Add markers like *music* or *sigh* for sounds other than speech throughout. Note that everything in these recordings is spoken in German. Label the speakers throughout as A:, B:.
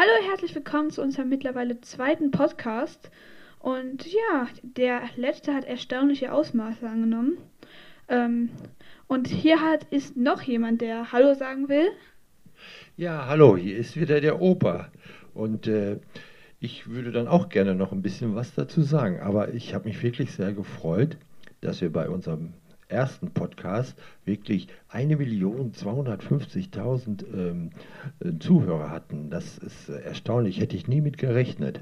A: Hallo, herzlich willkommen zu unserem mittlerweile zweiten Podcast. Und ja, der letzte hat erstaunliche Ausmaße angenommen. Ähm, und hier hat ist noch jemand, der Hallo sagen will.
B: Ja, hallo, hier ist wieder der Opa. Und äh, ich würde dann auch gerne noch ein bisschen was dazu sagen. Aber ich habe mich wirklich sehr gefreut, dass wir bei unserem ersten Podcast wirklich 1.250.000 ähm, äh, Zuhörer hatten. Das ist erstaunlich, hätte ich nie mit gerechnet.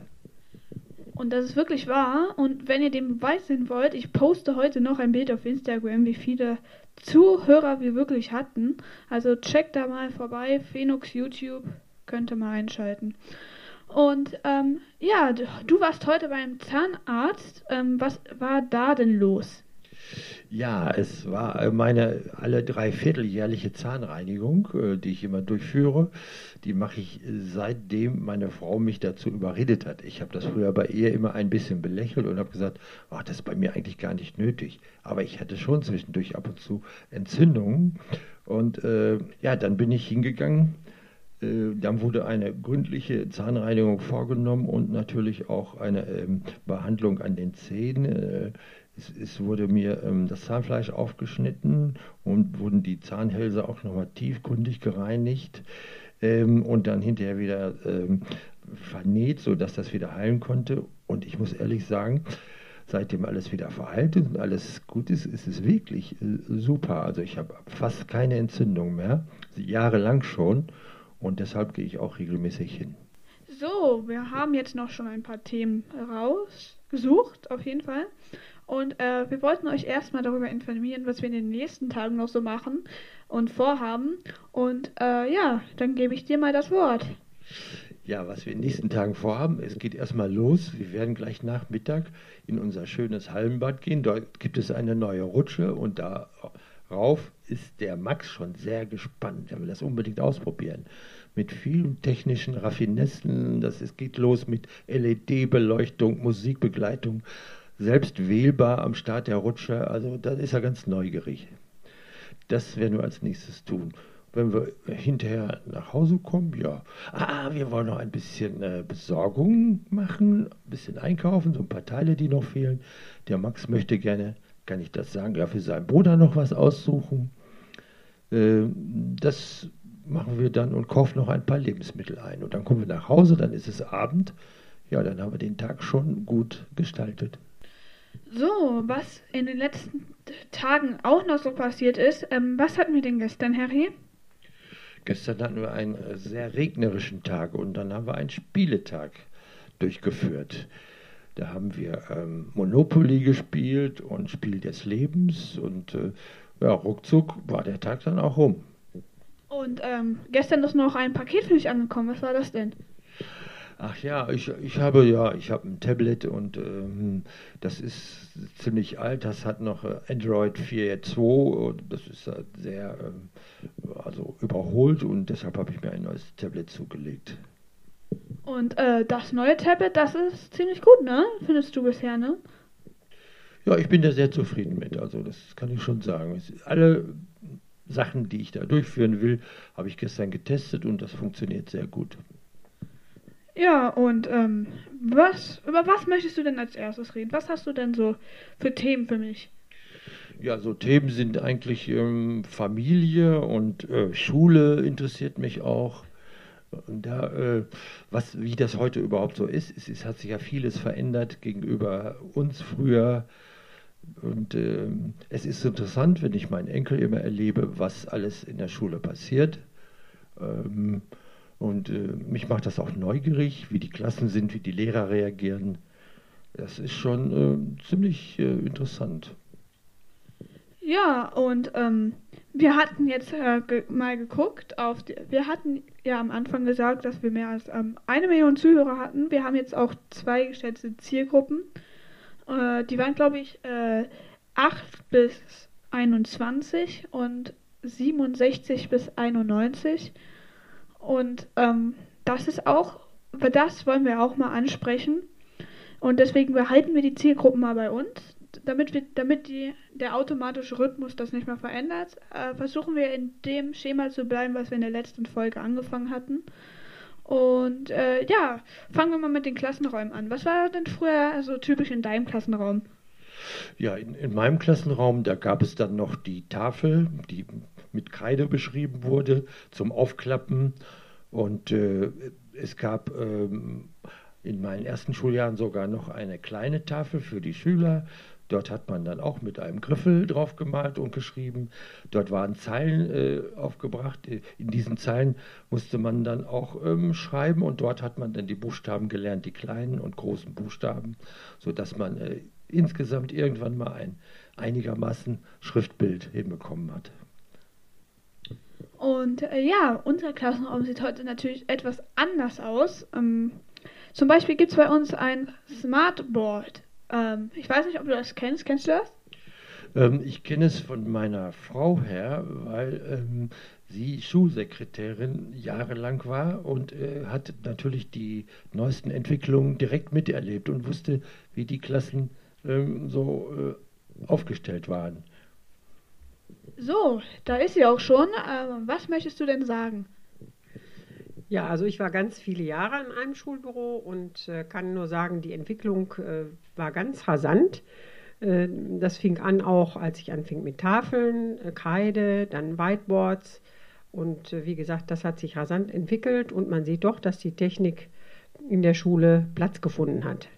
A: Und das ist wirklich wahr. Und wenn ihr den Beweis sehen wollt, ich poste heute noch ein Bild auf Instagram, wie viele Zuhörer wir wirklich hatten. Also checkt da mal vorbei. Phoenix YouTube könnt ihr mal einschalten. Und ähm, ja, du warst heute beim Zahnarzt. Ähm, was war da denn los?
B: Ja, es war meine alle drei Vierteljährliche Zahnreinigung, äh, die ich immer durchführe. Die mache ich seitdem meine Frau mich dazu überredet hat. Ich habe das früher bei ihr immer ein bisschen belächelt und habe gesagt, ach, das ist bei mir eigentlich gar nicht nötig. Aber ich hatte schon zwischendurch ab und zu Entzündungen. Und äh, ja, dann bin ich hingegangen. Äh, dann wurde eine gründliche Zahnreinigung vorgenommen und natürlich auch eine ähm, Behandlung an den Zähnen. Es, es wurde mir ähm, das Zahnfleisch aufgeschnitten und wurden die Zahnhälse auch nochmal tiefgründig gereinigt ähm, und dann hinterher wieder ähm, vernäht, sodass das wieder heilen konnte. Und ich muss ehrlich sagen, seitdem alles wieder verheilt ist und alles gut ist, ist es wirklich äh, super. Also ich habe fast keine Entzündung mehr, jahrelang schon. Und deshalb gehe ich auch regelmäßig hin.
A: So, wir haben jetzt noch schon ein paar Themen rausgesucht, auf jeden Fall. Und äh, wir wollten euch erstmal darüber informieren, was wir in den nächsten Tagen noch so machen und vorhaben. Und äh, ja, dann gebe ich dir mal das Wort.
B: Ja, was wir in den nächsten Tagen vorhaben, es geht erstmal los. Wir werden gleich Nachmittag in unser schönes Hallenbad gehen. Dort gibt es eine neue Rutsche und darauf ist der Max schon sehr gespannt. Er will das unbedingt ausprobieren. Mit vielen technischen Raffinessen. Das ist, geht los mit LED-Beleuchtung, Musikbegleitung selbst wählbar am Start der Rutsche. Also da ist er ganz neugierig. Das werden wir als nächstes tun. Wenn wir hinterher nach Hause kommen, ja. Ah, wir wollen noch ein bisschen äh, Besorgung machen, ein bisschen einkaufen, so ein paar Teile, die noch fehlen. Der Max möchte gerne, kann ich das sagen, ja, für seinen Bruder noch was aussuchen. Äh, das machen wir dann und kaufen noch ein paar Lebensmittel ein. Und dann kommen wir nach Hause, dann ist es Abend. Ja, dann haben wir den Tag schon gut gestaltet.
A: So, was in den letzten Tagen auch noch so passiert ist, ähm, was hatten wir denn gestern, Harry?
B: Gestern hatten wir einen äh, sehr regnerischen Tag und dann haben wir einen Spieletag durchgeführt. Da haben wir ähm, Monopoly gespielt und Spiel des Lebens und äh, ja, ruckzuck war der Tag dann auch rum.
A: Und ähm, gestern ist noch ein Paket für dich angekommen. Was war das denn?
B: Ach ja, ich, ich habe ja, ich habe ein Tablet und ähm, das ist ziemlich alt. Das hat noch äh, Android 4.2 und das ist halt sehr ähm, also überholt und deshalb habe ich mir ein neues Tablet zugelegt.
A: Und äh, das neue Tablet, das ist ziemlich gut, ne? Findest du bisher, ne?
B: Ja, ich bin da sehr zufrieden mit. Also das kann ich schon sagen. alle Sachen, die ich da durchführen will, habe ich gestern getestet und das funktioniert sehr gut.
A: Ja, und ähm, was, über was möchtest du denn als erstes reden? Was hast du denn so für Themen für mich?
B: Ja, so Themen sind eigentlich ähm, Familie und äh, Schule interessiert mich auch. Und da, äh, was, wie das heute überhaupt so ist, es, es, hat sich ja vieles verändert gegenüber uns früher. Und äh, es ist interessant, wenn ich meinen Enkel immer erlebe, was alles in der Schule passiert. Ähm, und äh, mich macht das auch neugierig, wie die Klassen sind, wie die Lehrer reagieren. Das ist schon äh, ziemlich äh, interessant.
A: Ja, und ähm, wir hatten jetzt äh, ge mal geguckt auf die, wir hatten ja am Anfang gesagt, dass wir mehr als ähm, eine Million Zuhörer hatten. Wir haben jetzt auch zwei geschätzte Zielgruppen. Äh, die waren, glaube ich, äh, 8 bis 21 und 67 bis 91. Und ähm, das ist auch, das wollen wir auch mal ansprechen. Und deswegen behalten wir die Zielgruppen mal bei uns. Damit, wir, damit die, der automatische Rhythmus das nicht mehr verändert, äh, versuchen wir in dem Schema zu bleiben, was wir in der letzten Folge angefangen hatten. Und äh, ja, fangen wir mal mit den Klassenräumen an. Was war denn früher so typisch in deinem Klassenraum?
B: Ja, in, in meinem Klassenraum, da gab es dann noch die Tafel, die mit Kreide beschrieben wurde, zum Aufklappen. Und äh, es gab ähm, in meinen ersten Schuljahren sogar noch eine kleine Tafel für die Schüler. Dort hat man dann auch mit einem Griffel drauf gemalt und geschrieben. Dort waren Zeilen äh, aufgebracht. In diesen Zeilen musste man dann auch ähm, schreiben und dort hat man dann die Buchstaben gelernt, die kleinen und großen Buchstaben, sodass man äh, insgesamt irgendwann mal ein einigermaßen Schriftbild hinbekommen hat.
A: Und äh, ja, unser Klassenraum sieht heute natürlich etwas anders aus. Ähm, zum Beispiel gibt es bei uns ein Smartboard. Ähm, ich weiß nicht, ob du das kennst. Kennst du das?
B: Ähm, ich kenne es von meiner Frau her, weil ähm, sie Schulsekretärin jahrelang war und äh, hat natürlich die neuesten Entwicklungen direkt miterlebt und wusste, wie die Klassen ähm, so äh, aufgestellt waren.
A: So, da ist sie auch schon. Ähm, was möchtest du denn sagen?
C: Ja, also ich war ganz viele Jahre in einem Schulbüro und äh, kann nur sagen, die Entwicklung äh, war ganz rasant. Äh, das fing an auch, als ich anfing mit Tafeln, äh, Kreide, dann Whiteboards. Und äh, wie gesagt, das hat sich rasant entwickelt und man sieht doch, dass die Technik in der Schule Platz gefunden hat.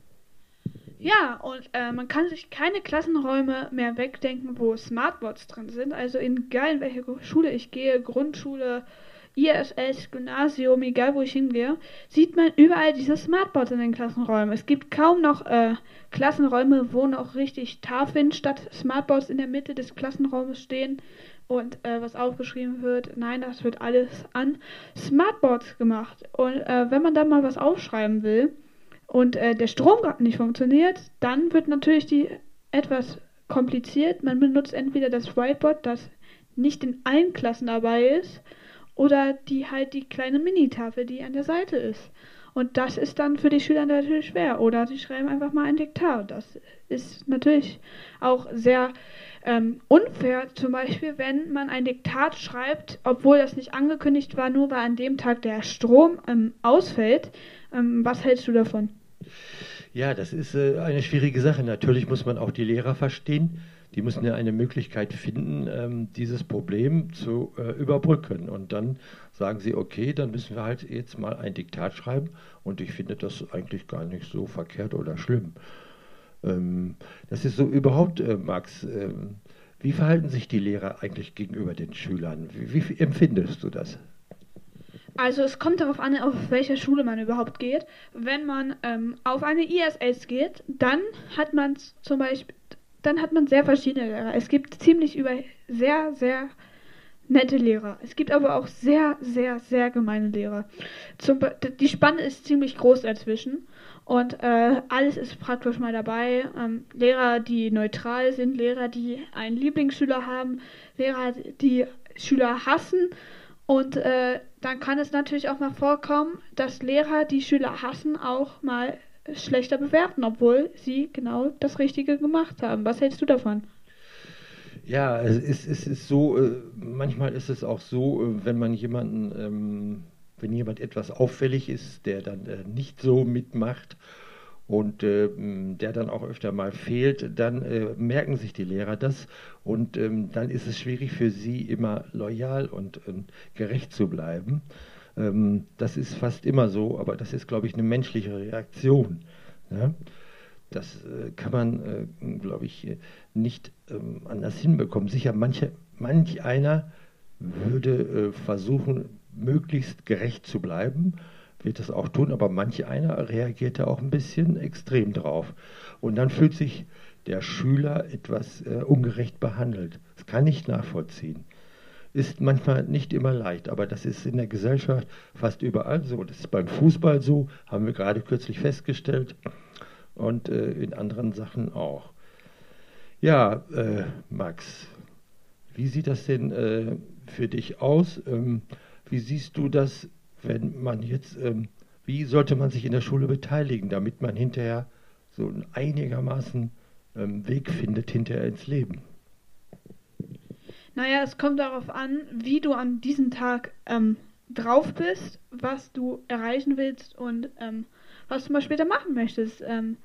A: Ja, und äh, man kann sich keine Klassenräume mehr wegdenken, wo Smartboards drin sind. Also egal in welche Schule ich gehe, Grundschule, ISS, Gymnasium, egal wo ich hingehe, sieht man überall diese Smartboards in den Klassenräumen. Es gibt kaum noch äh, Klassenräume, wo noch richtig Tafeln statt Smartboards in der Mitte des Klassenraumes stehen und äh, was aufgeschrieben wird. Nein, das wird alles an Smartboards gemacht. Und äh, wenn man dann mal was aufschreiben will, und äh, der Strom gerade nicht funktioniert, dann wird natürlich die etwas kompliziert. Man benutzt entweder das Whiteboard, das nicht in allen Klassen dabei ist, oder die halt die kleine Minitafel, die an der Seite ist. Und das ist dann für die Schüler natürlich schwer. Oder sie schreiben einfach mal ein Diktat. Das ist natürlich auch sehr ähm, unfair, zum Beispiel, wenn man ein Diktat schreibt, obwohl das nicht angekündigt war, nur weil an dem Tag der Strom ähm, ausfällt. Ähm, was hältst du davon?
B: Ja, das ist äh, eine schwierige Sache. Natürlich muss man auch die Lehrer verstehen. Die müssen ja eine Möglichkeit finden, ähm, dieses Problem zu äh, überbrücken. Und dann sagen sie, okay, dann müssen wir halt jetzt mal ein Diktat schreiben. Und ich finde das eigentlich gar nicht so verkehrt oder schlimm. Ähm, das ist so überhaupt, äh, Max. Ähm, wie verhalten sich die Lehrer eigentlich gegenüber den Schülern? Wie, wie empfindest du das?
A: Also es kommt darauf an, auf welche Schule man überhaupt geht. Wenn man ähm, auf eine ISS geht, dann hat man zum Beispiel, dann hat man sehr verschiedene Lehrer. Es gibt ziemlich über sehr, sehr nette Lehrer. Es gibt aber auch sehr, sehr, sehr gemeine Lehrer. Zum, die Spanne ist ziemlich groß dazwischen. Und äh, alles ist praktisch mal dabei. Ähm, Lehrer, die neutral sind, Lehrer, die einen Lieblingsschüler haben, Lehrer, die Schüler hassen und äh, dann kann es natürlich auch mal vorkommen, dass Lehrer, die Schüler hassen, auch mal schlechter bewerten, obwohl sie genau das Richtige gemacht haben. Was hältst du davon?
B: Ja, es ist, es ist so, äh, manchmal ist es auch so, äh, wenn man jemanden, ähm, wenn jemand etwas auffällig ist, der dann äh, nicht so mitmacht und äh, der dann auch öfter mal fehlt, dann äh, merken sich die Lehrer das und ähm, dann ist es schwierig für sie immer loyal und, und gerecht zu bleiben. Ähm, das ist fast immer so, aber das ist, glaube ich, eine menschliche Reaktion. Ja? Das äh, kann man, äh, glaube ich, nicht ähm, anders hinbekommen. Sicher, manche, manch einer würde äh, versuchen, möglichst gerecht zu bleiben wird das auch tun, aber manch einer reagiert da auch ein bisschen extrem drauf. Und dann fühlt sich der Schüler etwas äh, ungerecht behandelt. Das kann ich nachvollziehen. Ist manchmal nicht immer leicht, aber das ist in der Gesellschaft fast überall so. Das ist beim Fußball so, haben wir gerade kürzlich festgestellt. Und äh, in anderen Sachen auch. Ja, äh, Max, wie sieht das denn äh, für dich aus? Ähm, wie siehst du das wenn man jetzt, ähm, wie sollte man sich in der Schule beteiligen, damit man hinterher so einigermaßen ähm, Weg findet hinterher ins Leben?
A: Naja, es kommt darauf an, wie du an diesem Tag ähm, drauf bist, was du erreichen willst und ähm, was du mal später machen möchtest. Ähm,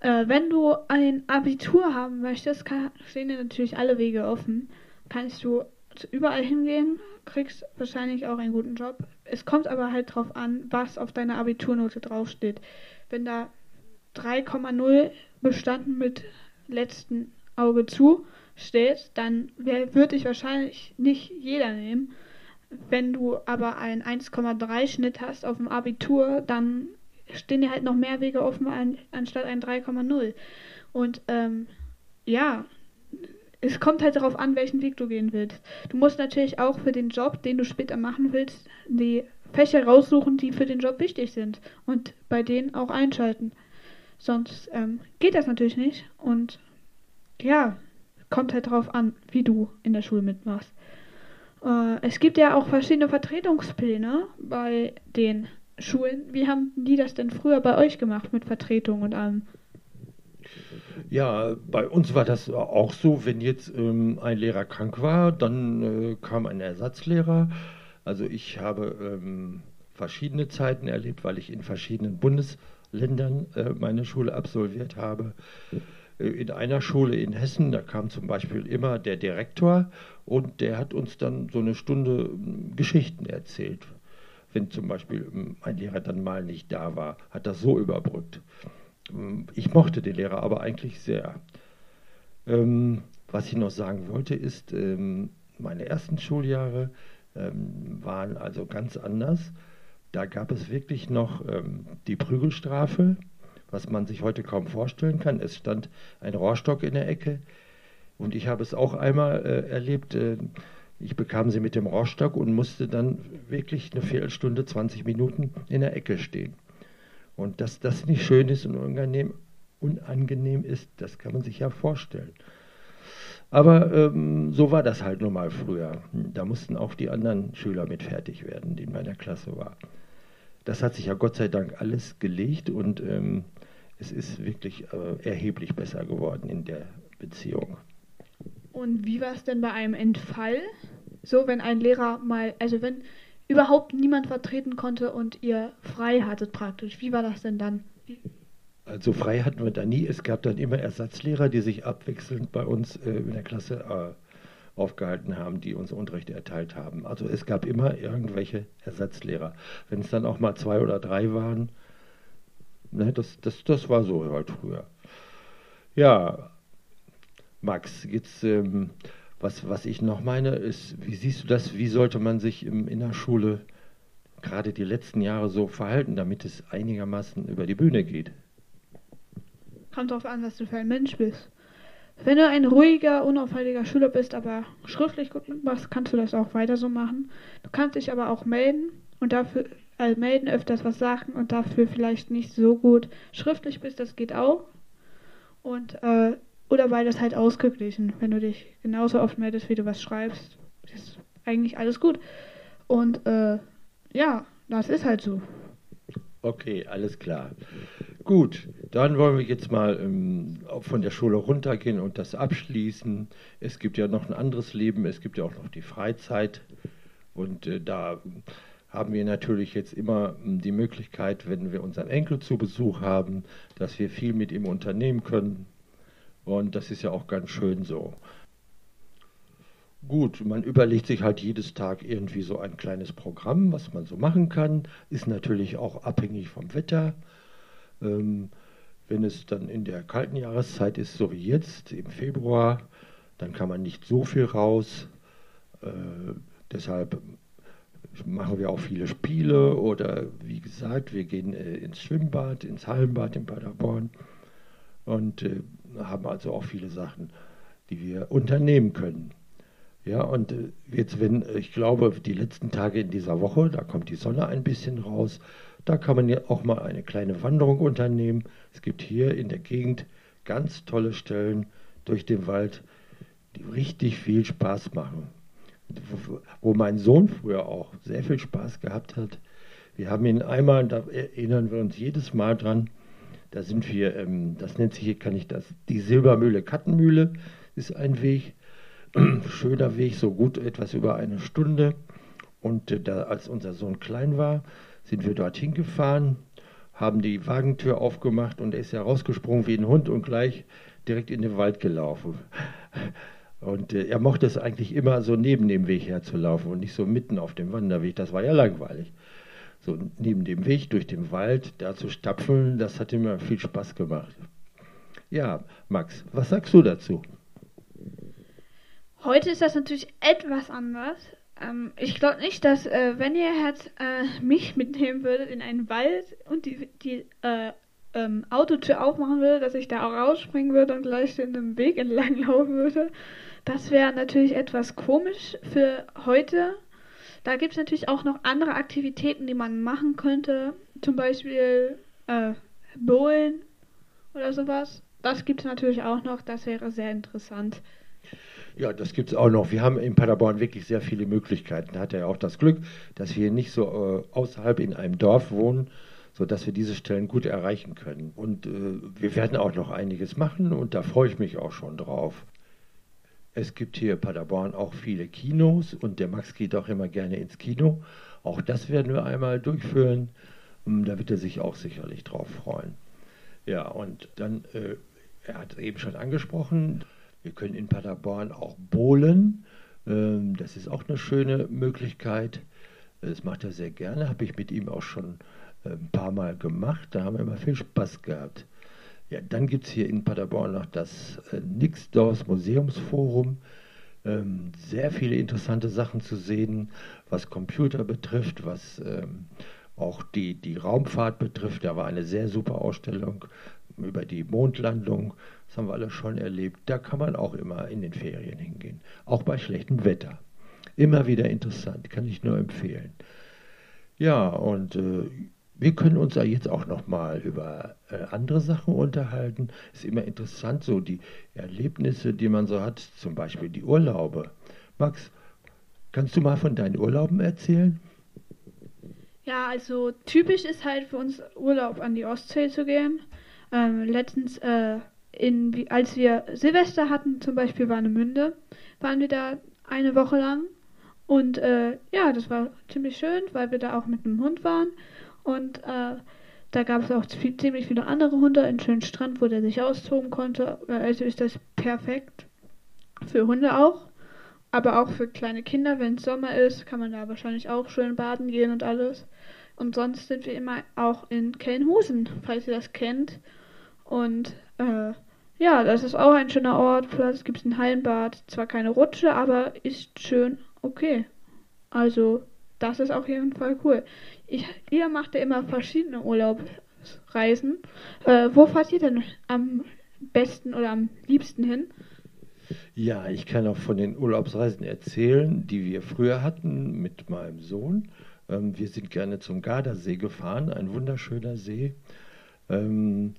A: äh, wenn du ein Abitur haben möchtest, kann, stehen dir natürlich alle Wege offen. Kannst du überall hingehen, kriegst wahrscheinlich auch einen guten Job. Es kommt aber halt drauf an, was auf deiner Abiturnote draufsteht. Wenn da 3,0 bestanden mit letzten Auge zu steht, dann würde ich wahrscheinlich nicht jeder nehmen. Wenn du aber einen 1,3 Schnitt hast auf dem Abitur, dann stehen dir halt noch mehr Wege offen an, anstatt ein 3,0. Und ähm, ja, es kommt halt darauf an, welchen Weg du gehen willst. Du musst natürlich auch für den Job, den du später machen willst, die Fächer raussuchen, die für den Job wichtig sind und bei denen auch einschalten. Sonst ähm, geht das natürlich nicht und ja, kommt halt darauf an, wie du in der Schule mitmachst. Äh, es gibt ja auch verschiedene Vertretungspläne bei den Schulen. Wie haben die das denn früher bei euch gemacht mit Vertretung und allem?
B: Ja, bei uns war das auch so, wenn jetzt ähm, ein Lehrer krank war, dann äh, kam ein Ersatzlehrer. Also ich habe ähm, verschiedene Zeiten erlebt, weil ich in verschiedenen Bundesländern äh, meine Schule absolviert habe. Äh, in einer Schule in Hessen, da kam zum Beispiel immer der Direktor und der hat uns dann so eine Stunde ähm, Geschichten erzählt. Wenn zum Beispiel ähm, ein Lehrer dann mal nicht da war, hat das so überbrückt. Ähm, ich mochte den Lehrer aber eigentlich sehr. was ich noch sagen wollte, ist, meine ersten Schuljahre waren also ganz anders. Da gab es wirklich noch die Prügelstrafe was man sich heute kaum vorstellen kann. Es stand ein Rohrstock in der Ecke und ich habe es auch einmal äh, erlebt. Äh, ich bekam sie mit dem Rohrstock und musste dann wirklich eine Viertelstunde, 20 Minuten in der Ecke stehen. Und dass das nicht schön ist und unangenehm, unangenehm ist, das kann man sich ja vorstellen. Aber ähm, so war das halt nun mal früher. Da mussten auch die anderen Schüler mit fertig werden, die in meiner Klasse waren. Das hat sich ja Gott sei Dank alles gelegt und ähm, es ist wirklich äh, erheblich besser geworden in der Beziehung.
A: Und wie war es denn bei einem Entfall? So, wenn ein Lehrer mal, also wenn überhaupt niemand vertreten konnte und ihr frei hattet praktisch, wie war das denn dann? Wie?
B: Also frei hatten wir da nie. Es gab dann immer Ersatzlehrer, die sich abwechselnd bei uns äh, in der Klasse äh, aufgehalten haben, die uns Unterricht erteilt haben. Also es gab immer irgendwelche Ersatzlehrer. Wenn es dann auch mal zwei oder drei waren, Ne, das, das, das war so halt früher. Ja, Max, jetzt, ähm, was, was ich noch meine, ist, wie siehst du das, wie sollte man sich im, in der Schule gerade die letzten Jahre so verhalten, damit es einigermaßen über die Bühne geht?
A: Kommt darauf an, was du für ein Mensch bist. Wenn du ein ruhiger, unauffälliger Schüler bist, aber schriftlich gut machst, kannst du das auch weiter so machen. Du kannst dich aber auch melden und dafür äh, melden, öfters was sagen und dafür vielleicht nicht so gut schriftlich bist, das geht auch. Und äh, oder beides halt ausgeglichen. Wenn du dich genauso oft meldest, wie du was schreibst, ist eigentlich alles gut. Und äh, ja, das ist halt so.
B: Okay, alles klar. Gut, dann wollen wir jetzt mal ähm, von der Schule runtergehen und das abschließen. Es gibt ja noch ein anderes Leben, es gibt ja auch noch die Freizeit. Und äh, da haben wir natürlich jetzt immer hm, die Möglichkeit, wenn wir unseren Enkel zu Besuch haben, dass wir viel mit ihm unternehmen können. Und das ist ja auch ganz schön so. Gut, man überlegt sich halt jedes Tag irgendwie so ein kleines Programm, was man so machen kann. Ist natürlich auch abhängig vom Wetter. Ähm, wenn es dann in der kalten Jahreszeit ist, so wie jetzt im Februar, dann kann man nicht so viel raus. Äh, deshalb machen wir auch viele Spiele oder wie gesagt, wir gehen äh, ins Schwimmbad, ins Hallenbad in Paderborn und äh, haben also auch viele Sachen, die wir unternehmen können. Ja, und äh, jetzt, wenn, ich glaube, die letzten Tage in dieser Woche, da kommt die Sonne ein bisschen raus, da kann man ja auch mal eine kleine Wanderung unternehmen. Es gibt hier in der Gegend ganz tolle Stellen durch den Wald, die richtig viel Spaß machen wo mein Sohn früher auch sehr viel Spaß gehabt hat. Wir haben ihn einmal, da erinnern wir uns jedes Mal dran, da sind wir, ähm, das nennt sich hier, kann ich das, die Silbermühle Kattenmühle ist ein Weg, *clears throat* schöner Weg, so gut etwas über eine Stunde. Und äh, da, als unser Sohn klein war, sind wir dorthin gefahren, haben die Wagentür aufgemacht und er ist ja rausgesprungen wie ein Hund und gleich direkt in den Wald gelaufen. Und äh, er mochte es eigentlich immer so neben dem Weg herzulaufen und nicht so mitten auf dem Wanderweg. Das war ja langweilig. So neben dem Weg durch den Wald da zu stapfeln, das hat ihm viel Spaß gemacht. Ja, Max, was sagst du dazu?
A: Heute ist das natürlich etwas anders. Ähm, ich glaube nicht, dass, äh, wenn ihr jetzt äh, mich *laughs* mitnehmen würdet in einen Wald und die, die äh, ähm, Autotür aufmachen würde, dass ich da auch rausspringen würde und gleich in einem Weg entlang laufen würde. Das wäre natürlich etwas komisch für heute. Da gibt es natürlich auch noch andere Aktivitäten, die man machen könnte. Zum Beispiel äh, Bowlen oder sowas. Das gibt es natürlich auch noch. Das wäre sehr interessant.
B: Ja, das gibt es auch noch. Wir haben in Paderborn wirklich sehr viele Möglichkeiten. Da hat er ja auch das Glück, dass wir nicht so äh, außerhalb in einem Dorf wohnen, sodass wir diese Stellen gut erreichen können. Und äh, wir werden auch noch einiges machen und da freue ich mich auch schon drauf. Es gibt hier in Paderborn auch viele Kinos und der Max geht auch immer gerne ins Kino. Auch das werden wir einmal durchführen. Hm, da wird er sich auch sicherlich drauf freuen. Ja, und dann, äh, er hat es eben schon angesprochen, wir können in Paderborn auch bowlen. Ähm, das ist auch eine schöne Möglichkeit. Das macht er sehr gerne, habe ich mit ihm auch schon äh, ein paar Mal gemacht. Da haben wir immer viel Spaß gehabt. Ja, dann gibt es hier in Paderborn noch das äh, Nixdorfs Museumsforum. Ähm, sehr viele interessante Sachen zu sehen, was Computer betrifft, was ähm, auch die, die Raumfahrt betrifft. Da war eine sehr super Ausstellung über die Mondlandung. Das haben wir alle schon erlebt. Da kann man auch immer in den Ferien hingehen, auch bei schlechtem Wetter. Immer wieder interessant, kann ich nur empfehlen. Ja, und äh, wir können uns ja jetzt auch noch mal über äh, andere Sachen unterhalten. Ist immer interessant, so die Erlebnisse, die man so hat, zum Beispiel die Urlaube. Max, kannst du mal von deinen Urlauben erzählen?
A: Ja, also typisch ist halt für uns Urlaub an die Ostsee zu gehen. Ähm, letztens, äh, in, als wir Silvester hatten, zum Beispiel Warnemünde, waren wir da eine Woche lang. Und äh, ja, das war ziemlich schön, weil wir da auch mit einem Hund waren. Und äh, da gab es auch ziemlich viele andere Hunde, einen schönen Strand, wo der sich austoben konnte. Also ist das perfekt für Hunde auch. Aber auch für kleine Kinder, wenn es Sommer ist, kann man da wahrscheinlich auch schön baden gehen und alles. Und sonst sind wir immer auch in Kelnhusen, falls ihr das kennt. Und äh, ja, das ist auch ein schöner Ort. Platz gibt es ein Hallenbad. Zwar keine Rutsche, aber ist schön okay. Also, das ist auf jeden Fall cool. Ich, ihr macht ja immer verschiedene Urlaubsreisen. Äh, wo fahrt ihr denn am besten oder am liebsten hin?
B: Ja, ich kann auch von den Urlaubsreisen erzählen, die wir früher hatten mit meinem Sohn. Ähm, wir sind gerne zum Gardasee gefahren, ein wunderschöner See. Ähm,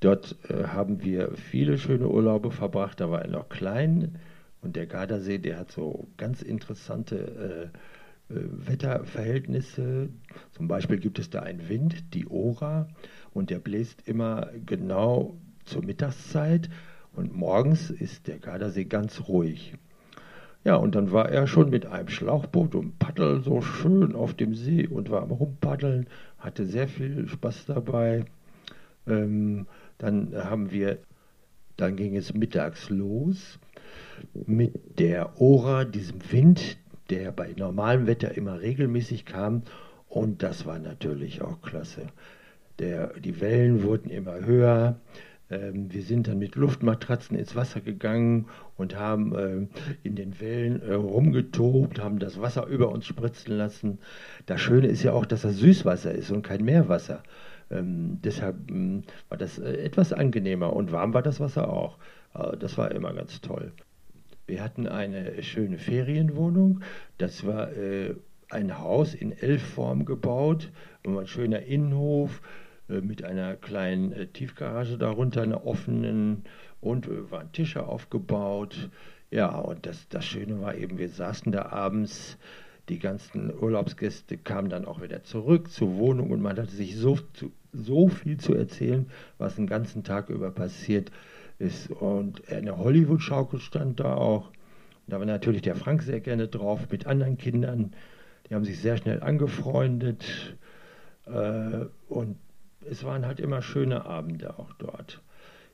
B: dort äh, haben wir viele schöne Urlaube verbracht. Da war er noch klein und der Gardasee, der hat so ganz interessante äh, Wetterverhältnisse. Zum Beispiel gibt es da einen Wind, die Ora, und der bläst immer genau zur Mittagszeit und morgens ist der Gardasee ganz ruhig. Ja, und dann war er schon mit einem Schlauchboot und Paddel so schön auf dem See und war am Rumpaddeln, hatte sehr viel Spaß dabei. Ähm, dann haben wir, dann ging es mittags los mit der Ora, diesem Wind, der bei normalem Wetter immer regelmäßig kam. Und das war natürlich auch klasse. Der, die Wellen wurden immer höher. Ähm, wir sind dann mit Luftmatratzen ins Wasser gegangen und haben äh, in den Wellen äh, rumgetobt, haben das Wasser über uns spritzen lassen. Das Schöne ist ja auch, dass das Süßwasser ist und kein Meerwasser. Ähm, deshalb ähm, war das äh, etwas angenehmer und warm war das Wasser auch. Äh, das war immer ganz toll. Wir hatten eine schöne Ferienwohnung. Das war äh, ein Haus in L-Form gebaut, ein schöner Innenhof äh, mit einer kleinen äh, Tiefgarage darunter, einer offenen und äh, waren Tische aufgebaut. Ja, und das, das Schöne war eben, wir saßen da abends, die ganzen Urlaubsgäste kamen dann auch wieder zurück zur Wohnung und man hatte sich so, so viel zu erzählen, was den ganzen Tag über passiert ist. Und eine Hollywood-Schaukel stand da auch. Da war natürlich der Frank sehr gerne drauf mit anderen Kindern. Die haben sich sehr schnell angefreundet äh, und es waren halt immer schöne Abende auch dort.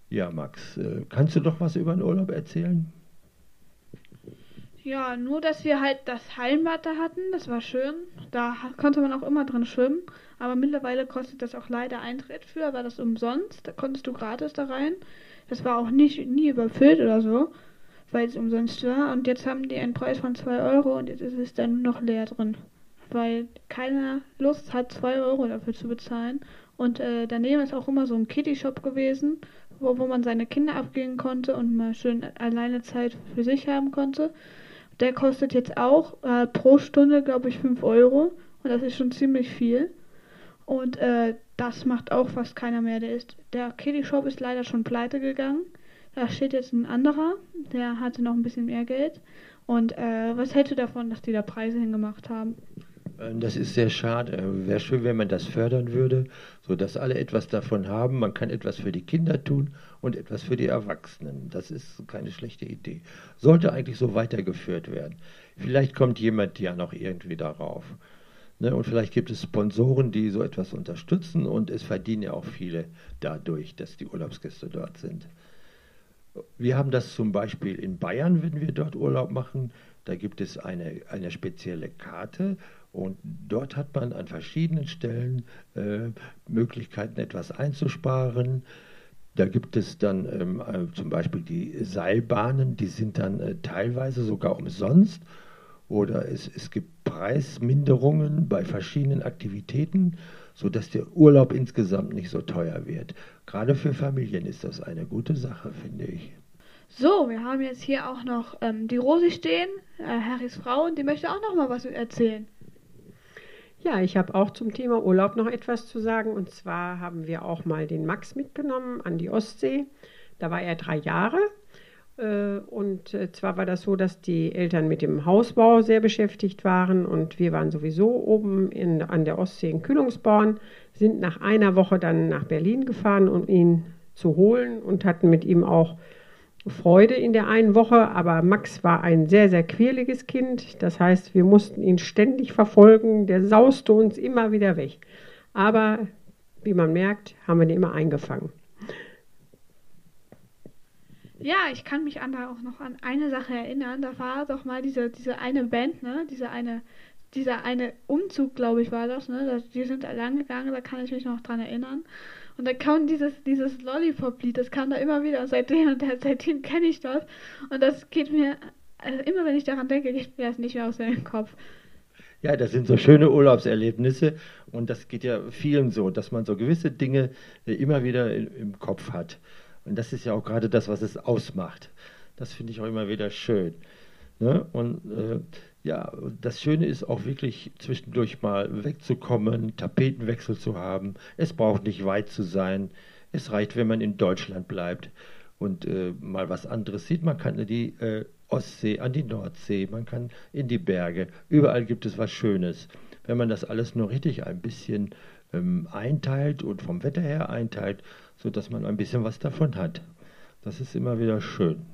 B: Ja, Max, äh, kannst du doch was über den Urlaub erzählen?
A: Ja, nur dass wir halt das Hallenbad hatten, das war schön. Da konnte man auch immer drin schwimmen. Aber mittlerweile kostet das auch leider Eintritt für, war das umsonst. Da konntest du gratis da rein. Das war auch nicht, nie überfüllt oder so, weil es umsonst war. Und jetzt haben die einen Preis von 2 Euro und jetzt ist es dann noch leer drin. Weil keiner Lust hat, 2 Euro dafür zu bezahlen. Und äh, daneben ist auch immer so ein Kitty-Shop gewesen, wo, wo man seine Kinder abgeben konnte und mal schön alleine Zeit für sich haben konnte. Der kostet jetzt auch äh, pro Stunde, glaube ich, 5 Euro. Und das ist schon ziemlich viel. Und äh, das macht auch fast keiner mehr. Der, ist, der Kitty Shop ist leider schon pleite gegangen. Da steht jetzt ein anderer, der hatte noch ein bisschen mehr Geld. Und äh, was hältst du davon, dass die da Preise hingemacht haben?
B: Äh, das ist sehr schade. Wäre schön, wenn man das fördern würde, sodass alle etwas davon haben. Man kann etwas für die Kinder tun und etwas für die Erwachsenen. Das ist keine schlechte Idee. Sollte eigentlich so weitergeführt werden. Vielleicht kommt jemand ja noch irgendwie darauf. Ne? Und vielleicht gibt es Sponsoren, die so etwas unterstützen und es verdienen ja auch viele dadurch, dass die Urlaubsgäste dort sind. Wir haben das zum Beispiel in Bayern, wenn wir dort Urlaub machen. Da gibt es eine, eine spezielle Karte und dort hat man an verschiedenen Stellen äh, Möglichkeiten, etwas einzusparen. Da gibt es dann ähm, äh, zum Beispiel die Seilbahnen, die sind dann äh, teilweise sogar umsonst oder es, es gibt Preisminderungen bei verschiedenen Aktivitäten, sodass der Urlaub insgesamt nicht so teuer wird. Gerade für Familien ist das eine gute Sache, finde ich.
A: So, wir haben jetzt hier auch noch ähm, die Rosi stehen, äh, Harrys Frau, und die möchte auch noch mal was erzählen.
C: Ja, ich habe auch zum Thema Urlaub noch etwas zu sagen. Und zwar haben wir auch mal den Max mitgenommen an die Ostsee. Da war er drei Jahre äh, und äh, zwar war das so, dass die Eltern mit dem Hausbau sehr beschäftigt waren und wir waren sowieso oben in, an der Ostsee in Kühlungsborn, sind nach einer Woche dann nach Berlin gefahren, um ihn zu holen und hatten mit ihm auch Freude in der einen Woche. Aber Max war ein sehr, sehr quirliges Kind. Das heißt, wir mussten ihn ständig verfolgen. Der sauste uns immer wieder weg. Aber wie man merkt, haben wir ihn immer eingefangen.
A: Ja, ich kann mich an da auch noch an eine Sache erinnern. Da war doch mal diese, diese eine Band, ne? Diese eine, dieser eine Umzug, glaube ich, war das, ne? Die sind da lang gegangen, da kann ich mich noch dran erinnern. Und da kam dieses, dieses Lollipop-Lied, das kam da immer wieder seitdem, *laughs* seitdem kenne ich das. Und das geht mir, also immer wenn ich daran denke, geht mir das nicht mehr aus dem Kopf.
B: Ja, das sind so schöne Urlaubserlebnisse und das geht ja vielen so, dass man so gewisse Dinge immer wieder im Kopf hat. Und das ist ja auch gerade das, was es ausmacht. Das finde ich auch immer wieder schön. Ne? Und äh, ja, das Schöne ist auch wirklich zwischendurch mal wegzukommen, Tapetenwechsel zu haben. Es braucht nicht weit zu sein. Es reicht, wenn man in Deutschland bleibt und äh, mal was anderes sieht. Man kann in die äh, Ostsee, an die Nordsee, man kann in die Berge. Überall gibt es was Schönes. Wenn man das alles nur richtig ein bisschen ähm, einteilt und vom Wetter her einteilt, sodass man ein bisschen was davon hat. Das ist immer wieder schön.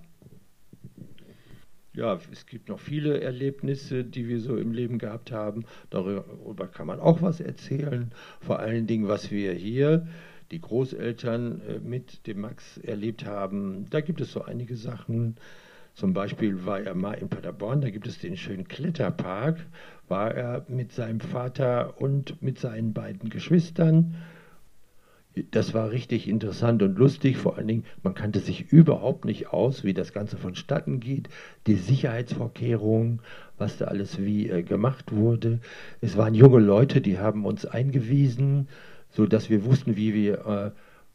B: Ja, es gibt noch viele Erlebnisse, die wir so im Leben gehabt haben. Darüber kann man auch was erzählen. Vor allen Dingen, was wir hier, die Großeltern äh, mit dem Max erlebt haben. Da gibt es so einige Sachen. Zum Beispiel war er mal in Paderborn, da gibt es den schönen Kletterpark, war er mit seinem Vater und mit seinen beiden Geschwistern das war richtig interessant und lustig. Vor allen Dingen, man kannte sich überhaupt nicht aus, wie das Ganze vonstatten geht. Die Sicherheitsvorkehrungen, was da alles wie äh, gemacht wurde. Es waren junge Leute, die haben uns eingewiesen, sodass wir wussten, wie wir äh,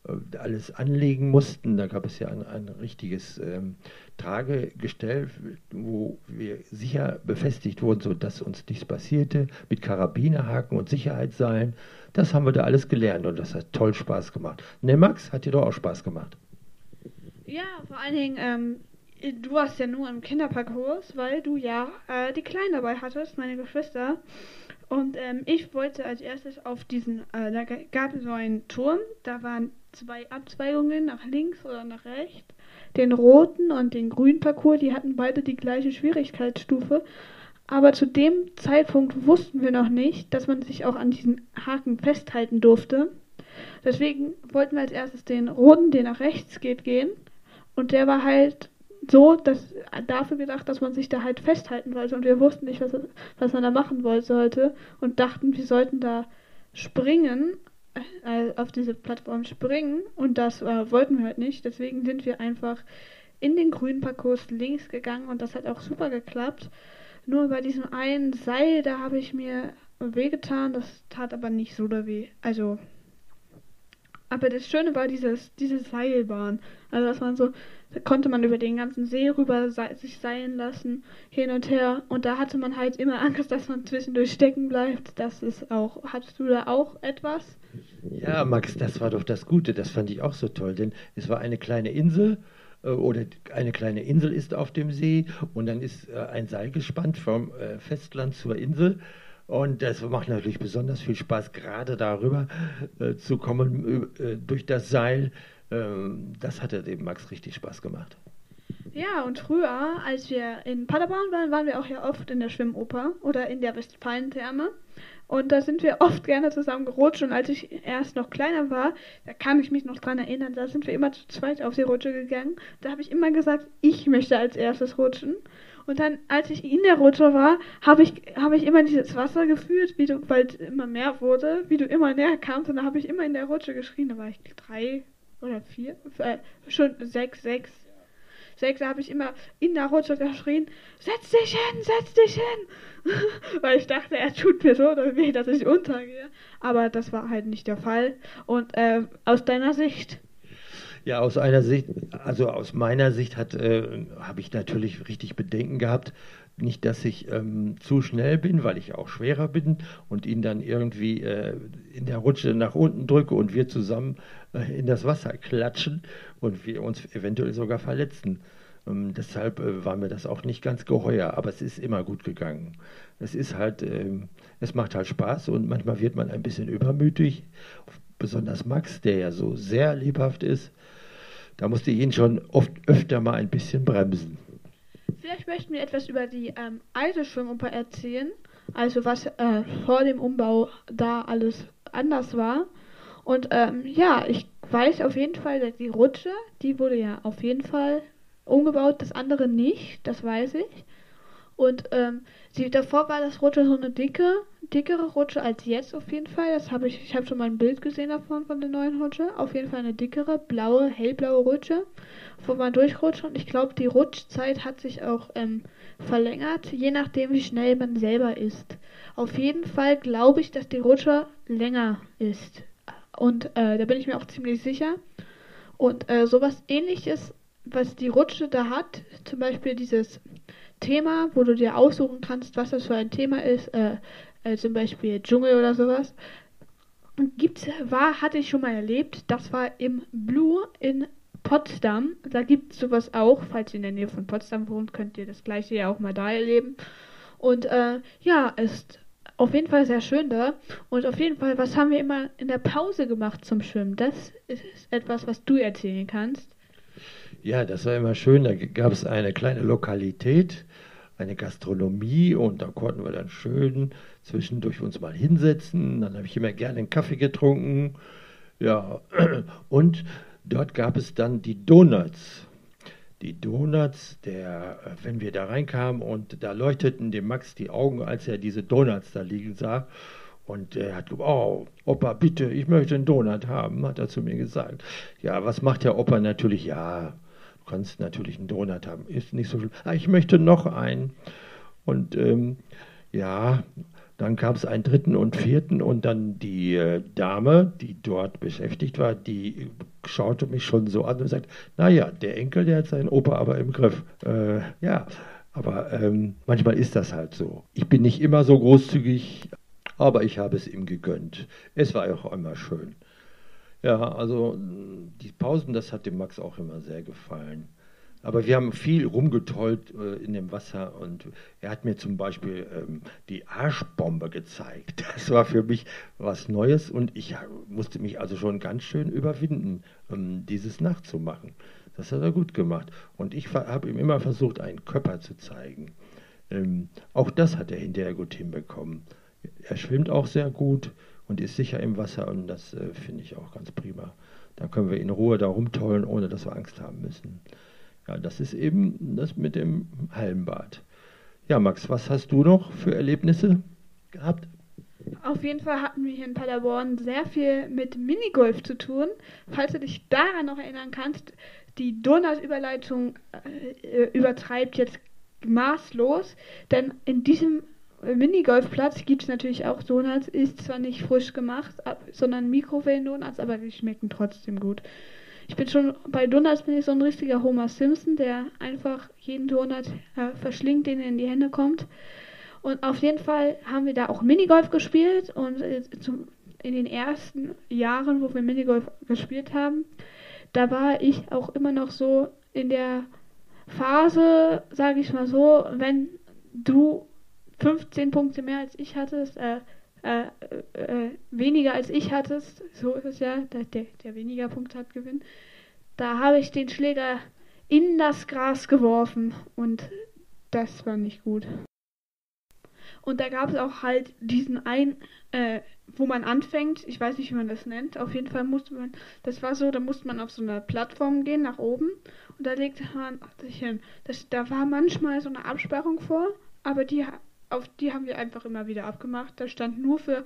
B: äh, alles anlegen mussten. Da gab es ja ein, ein richtiges ähm, Tragegestell, wo wir sicher befestigt wurden, sodass uns nichts passierte, mit Karabinerhaken und Sicherheitsseilen. Das haben wir da alles gelernt und das hat toll Spaß gemacht. Ne, Max, hat dir doch auch Spaß gemacht.
A: Ja, vor allen Dingen, ähm, du warst ja nur im Kinderparcours, weil du ja äh, die Kleinen dabei hattest, meine Geschwister. Und ähm, ich wollte als erstes auf diesen, äh, da gab es so einen Turm, da waren zwei Abzweigungen nach links oder nach rechts. Den roten und den grünen Parcours, die hatten beide die gleiche Schwierigkeitsstufe. Aber zu dem Zeitpunkt wussten wir noch nicht, dass man sich auch an diesen Haken festhalten durfte. Deswegen wollten wir als erstes den roten, der nach rechts geht, gehen. Und der war halt so, dass dafür gedacht, dass man sich da halt festhalten wollte. Und wir wussten nicht, was, was man da machen sollte. Und dachten, wir sollten da springen, äh, auf diese Plattform springen. Und das äh, wollten wir halt nicht. Deswegen sind wir einfach in den grünen Parcours links gegangen. Und das hat auch super geklappt. Nur bei diesem einen Seil, da habe ich mir wehgetan. Das tat aber nicht so da weh. Also aber das Schöne war dieses, diese Seilbahn. Also dass man so, da konnte man über den ganzen See rüber se sich seilen lassen, hin und her. Und da hatte man halt immer Angst, dass man zwischendurch stecken bleibt. Das ist auch, hattest du da auch etwas?
B: Ja, Max, das war doch das Gute. Das fand ich auch so toll, denn es war eine kleine Insel oder eine kleine Insel ist auf dem See und dann ist äh, ein Seil gespannt vom äh, Festland zur Insel und das macht natürlich besonders viel Spaß, gerade darüber äh, zu kommen äh, durch das Seil. Ähm, das hat dem Max richtig Spaß gemacht.
A: Ja, und früher, als wir in Paderborn waren, waren wir auch ja oft in der Schwimmoper oder in der Westfalentherme. Und da sind wir oft gerne zusammen gerutscht. Und als ich erst noch kleiner war, da kann ich mich noch dran erinnern, da sind wir immer zu zweit auf die Rutsche gegangen. Da habe ich immer gesagt, ich möchte als erstes rutschen. Und dann, als ich in der Rutsche war, habe ich, hab ich immer dieses Wasser gefühlt, wie du, weil es immer mehr wurde, wie du immer näher kamst. Und dann habe ich immer in der Rutsche geschrien. Da war ich drei oder vier, äh, schon sechs, sechs. Sechs, da habe ich immer in der Rutsche geschrien, setz dich hin, setz dich hin. *laughs* weil ich dachte, er tut mir so oder weh, dass ich untergehe. Aber das war halt nicht der Fall. Und äh, aus deiner Sicht,
B: ja, aus einer Sicht, also aus meiner Sicht hat, äh, habe ich natürlich richtig Bedenken gehabt. Nicht, dass ich ähm, zu schnell bin, weil ich auch schwerer bin und ihn dann irgendwie äh, in der Rutsche nach unten drücke und wir zusammen in das Wasser klatschen und wir uns eventuell sogar verletzen. Ähm, deshalb äh, war mir das auch nicht ganz geheuer, aber es ist immer gut gegangen. Es ist halt, ähm, es macht halt Spaß und manchmal wird man ein bisschen übermütig. Besonders Max, der ja so sehr lebhaft ist, da musste ich ihn schon oft öfter mal ein bisschen bremsen.
A: Vielleicht möchten wir etwas über die ähm, alte Schwimmoper erzählen, also was äh, vor dem Umbau da alles anders war. Und ähm, ja, ich weiß auf jeden Fall, dass die Rutsche, die wurde ja auf jeden Fall umgebaut, das andere nicht, das weiß ich. Und ähm, sie, davor war das Rutsche so eine dicke, dickere Rutsche als jetzt auf jeden Fall. Das habe ich, ich habe schon mal ein Bild gesehen davon von der neuen Rutsche. Auf jeden Fall eine dickere, blaue, hellblaue Rutsche, wo man durchrutscht. Und ich glaube, die Rutschzeit hat sich auch ähm, verlängert, je nachdem, wie schnell man selber ist. Auf jeden Fall glaube ich, dass die Rutsche länger ist. Und äh, da bin ich mir auch ziemlich sicher. Und äh, sowas ähnliches, was die Rutsche da hat, zum Beispiel dieses Thema, wo du dir aussuchen kannst, was das für ein Thema ist, äh, äh, zum Beispiel Dschungel oder sowas. Gibt's, war, hatte ich schon mal erlebt, das war im Blue in Potsdam. Da gibt es sowas auch. Falls ihr in der Nähe von Potsdam wohnt, könnt ihr das gleiche ja auch mal da erleben. Und äh, ja, ist auf jeden Fall sehr schön da. Und auf jeden Fall, was haben wir immer in der Pause gemacht zum Schwimmen? Das ist etwas, was du erzählen kannst.
B: Ja, das war immer schön. Da gab es eine kleine Lokalität, eine Gastronomie und da konnten wir dann schön zwischendurch uns mal hinsetzen. Dann habe ich immer gerne einen Kaffee getrunken. Ja, *clears throat* und dort gab es dann die Donuts. Die Donuts, der, wenn wir da reinkamen und da leuchteten dem Max die Augen, als er diese Donuts da liegen sah. Und er hat gesagt, oh, Opa, bitte, ich möchte einen Donut haben, hat er zu mir gesagt. Ja, was macht der Opa natürlich? Ja, Du kannst natürlich einen Donut haben, ist nicht so schlimm. Ah, ich möchte noch einen. Und ähm, ja, dann gab es einen dritten und vierten und dann die äh, Dame, die dort beschäftigt war, die schaute mich schon so an und sagt, naja, der Enkel, der hat seinen Opa aber im Griff. Äh, ja, aber ähm, manchmal ist das halt so. Ich bin nicht immer so großzügig, aber ich habe es ihm gegönnt. Es war auch immer schön. Ja, also die Pausen, das hat dem Max auch immer sehr gefallen. Aber wir haben viel rumgetollt äh, in dem Wasser und er hat mir zum Beispiel ähm, die Arschbombe gezeigt. *laughs* Das war für mich was Neues und ich musste mich also schon ganz schön überwinden, ähm, dieses nachzumachen. Das hat er gut gemacht. Und ich habe ihm immer versucht, einen Körper zu zeigen. Ähm, auch das hat er hinterher gut hinbekommen. Er schwimmt auch sehr gut und ist sicher im Wasser und das äh, finde ich auch ganz prima. Da können wir in Ruhe da rumtollen, ohne dass wir Angst haben müssen. Ja, das ist eben das mit dem Hallenbad. Ja, Max, was hast du noch für Erlebnisse gehabt?
A: Auf jeden Fall hatten wir hier in Paderborn sehr viel mit Minigolf zu tun. Falls du dich daran noch erinnern kannst, die Donut-Überleitung äh, übertreibt jetzt maßlos, denn in diesem Minigolfplatz gibt es natürlich auch Donuts, ist zwar nicht frisch gemacht, ab, sondern Mikrowellen-Donuts, aber die schmecken trotzdem gut. Ich bin schon, bei Donuts bin ich so ein richtiger Homer Simpson, der einfach jeden Donut äh, verschlingt, den er in die Hände kommt. Und auf jeden Fall haben wir da auch Minigolf gespielt und äh, zum, in den ersten Jahren, wo wir Minigolf gespielt haben, da war ich auch immer noch so in der Phase, sage ich mal so, wenn du 15 Punkte mehr als ich hattest, äh, äh, äh, weniger als ich hattest, so ist es ja, der, der, weniger Punkte hat gewinnt, da habe ich den Schläger in das Gras geworfen und das war nicht gut. Und da gab es auch halt diesen einen, äh, wo man anfängt, ich weiß nicht, wie man das nennt, auf jeden Fall musste man, das war so, da musste man auf so eine Plattform gehen, nach oben, und da legte man sich hin. Das, da war manchmal so eine Absperrung vor, aber die, auf die haben wir einfach immer wieder abgemacht. Da stand nur für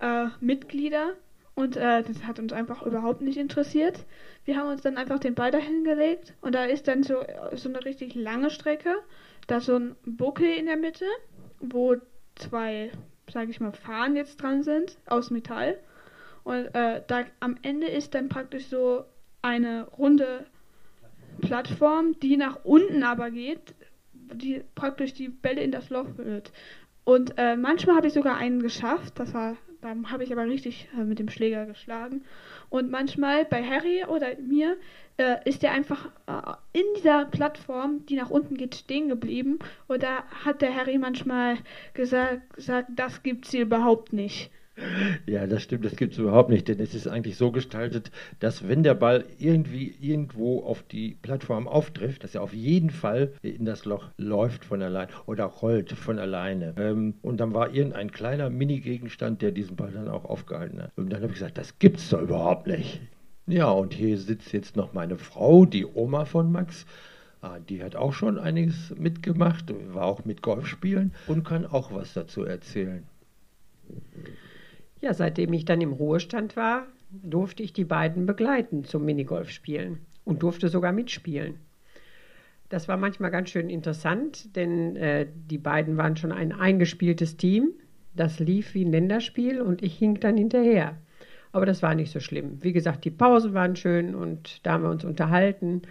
A: äh, Mitglieder und äh, das hat uns einfach überhaupt nicht interessiert. Wir haben uns dann einfach den Ball dahin gelegt und da ist dann so, so eine richtig lange Strecke, da so ein Buckel in der Mitte, wo zwei, sage ich mal, Fahnen jetzt dran sind aus Metall. Und äh, da am Ende ist dann praktisch so eine runde Plattform, die nach unten aber geht, die praktisch die Bälle in das Loch wird. Und äh, manchmal habe ich sogar einen geschafft, das war, da habe ich aber richtig äh, mit dem Schläger geschlagen. Und manchmal bei Harry oder mir äh, ist er einfach äh, in dieser Plattform, die nach unten geht, stehen geblieben. Und da hat der Harry manchmal gesagt, gesagt das gibt's hier überhaupt nicht.
B: Ja, das stimmt, das gibt es überhaupt nicht, denn es ist eigentlich so gestaltet, dass wenn der Ball irgendwie irgendwo auf die Plattform auftrifft, dass er auf jeden Fall in das Loch läuft von allein oder rollt von alleine. Ähm, und dann war irgendein kleiner Mini-Gegenstand, der diesen Ball dann auch aufgehalten hat. Und dann habe ich gesagt, das gibt's doch überhaupt nicht. Ja, und hier sitzt jetzt noch meine Frau, die Oma von Max. Ah, die hat auch schon einiges mitgemacht, war auch mit Golf spielen und kann auch was dazu erzählen.
C: Ja, seitdem ich dann im Ruhestand war, durfte ich die beiden begleiten zum Minigolf spielen und durfte sogar mitspielen. Das war manchmal ganz schön interessant, denn äh, die beiden waren schon ein eingespieltes Team. Das lief wie ein Länderspiel und ich hing dann hinterher. Aber das war nicht so schlimm. Wie gesagt, die Pausen waren schön und da haben wir uns unterhalten.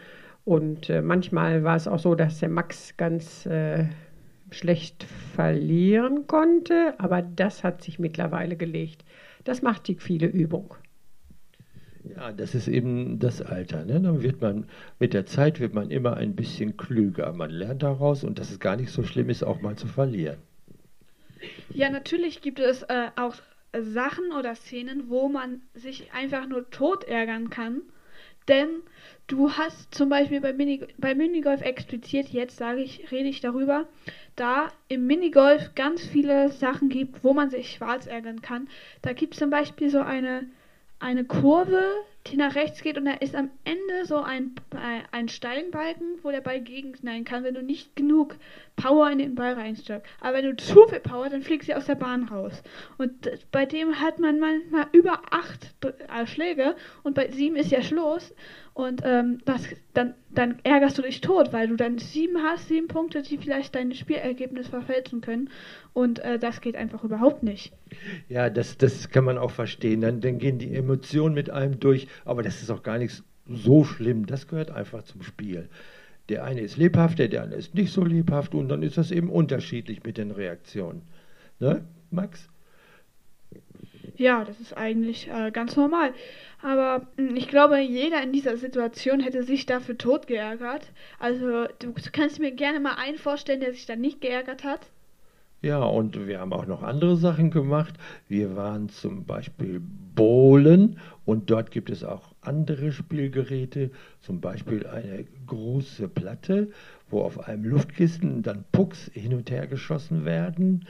C: Und äh, manchmal war es auch so, dass der Max ganz äh, schlecht verlieren konnte, aber das hat sich mittlerweile gelegt. Das macht die viele Übung.
B: Ja, das ist eben das Alter. Ne? Dann wird man mit der Zeit wird man immer ein bisschen klüger. Man lernt daraus und dass es gar nicht so schlimm ist, auch mal zu verlieren.
A: Ja, natürlich gibt es äh, auch Sachen oder Szenen, wo man sich einfach nur tot ärgern kann. Denn du hast zum Beispiel bei, Mini, bei Minigolf explizit, jetzt sage ich, rede ich darüber, da im Minigolf ganz viele Sachen gibt, wo man sich schwarz ärgern kann. Da gibt es zum Beispiel so eine, eine Kurve, nach rechts geht und da ist am Ende so ein, ein Steinbalken, wo der Ball gegenknallen kann, wenn du nicht genug Power in den Ball reinsteckst. Aber wenn du zu viel Power, dann fliegst du aus der Bahn raus. Und bei dem hat man manchmal über acht äh, Schläge und bei sieben ist ja Schluss. Und ähm, das, dann, dann ärgerst du dich tot, weil du dann sieben hast, sieben Punkte, die vielleicht dein Spielergebnis verfälschen können. Und äh, das geht einfach überhaupt nicht.
B: Ja, das, das kann man auch verstehen. Dann, dann gehen die Emotionen mit einem durch. Aber das ist auch gar nichts so schlimm. Das gehört einfach zum Spiel. Der eine ist lebhafter, der andere ist nicht so lebhaft und dann ist das eben unterschiedlich mit den Reaktionen. Ne, Max?
A: Ja, das ist eigentlich äh, ganz normal. Aber hm, ich glaube, jeder in dieser Situation hätte sich dafür tot geärgert. Also, du kannst mir gerne mal einen vorstellen, der sich dann nicht geärgert hat.
B: Ja, und wir haben auch noch andere Sachen gemacht. Wir waren zum Beispiel Bowlen und dort gibt es auch andere Spielgeräte, zum Beispiel eine große Platte, wo auf einem Luftkissen dann Pucks hin und her geschossen werden.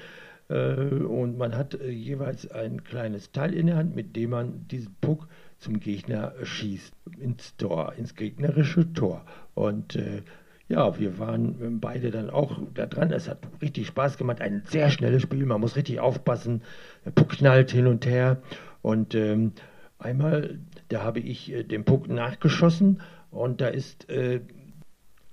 B: Äh, und man hat äh, jeweils ein kleines Teil in der Hand, mit dem man diesen Puck zum Gegner schießt, ins Tor, ins gegnerische Tor. Und äh, ja, wir waren beide dann auch da dran. Es hat richtig Spaß gemacht. Ein sehr schnelles Spiel. Man muss richtig aufpassen. Der Puck knallt hin und her. Und ähm, einmal, da habe ich äh, den Puck nachgeschossen und da ist äh,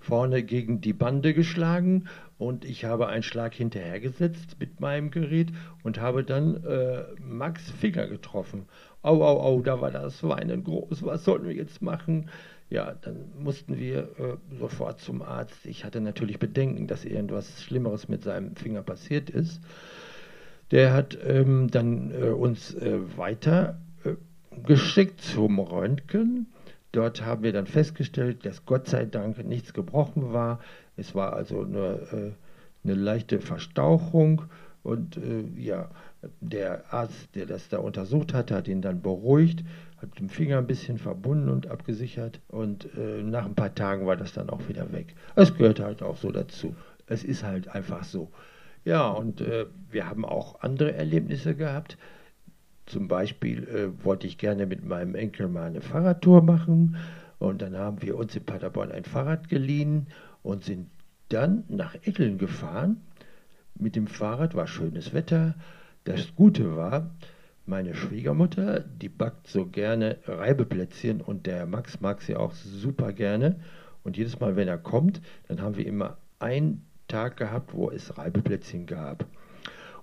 B: vorne gegen die Bande geschlagen und ich habe einen Schlag hinterhergesetzt mit meinem Gerät und habe dann äh, Max Finger getroffen. Au, au, au, da war das Weinen groß. Was sollten wir jetzt machen? Ja, dann mussten wir äh, sofort zum Arzt. Ich hatte natürlich Bedenken, dass irgendwas Schlimmeres mit seinem Finger passiert ist. Der hat ähm, dann äh, uns äh, weiter äh, geschickt zum Röntgen. Dort haben wir dann festgestellt, dass Gott sei Dank nichts gebrochen war. Es war also nur äh, eine leichte Verstauchung und äh, ja, der Arzt, der das da untersucht hat, hat ihn dann beruhigt hat den Finger ein bisschen verbunden und abgesichert und äh, nach ein paar Tagen war das dann auch wieder weg. Es gehört halt auch so dazu. Es ist halt einfach so. Ja, und äh, wir haben auch andere Erlebnisse gehabt. Zum Beispiel äh, wollte ich gerne mit meinem Enkel mal eine Fahrradtour machen und dann haben wir uns in Paderborn ein Fahrrad geliehen und sind dann nach Etteln gefahren. Mit dem Fahrrad war schönes Wetter. Das Gute war, meine Schwiegermutter, die backt so gerne Reibeplätzchen und der Max mag sie auch super gerne. Und jedes Mal, wenn er kommt, dann haben wir immer einen Tag gehabt, wo es Reibeplätzchen gab.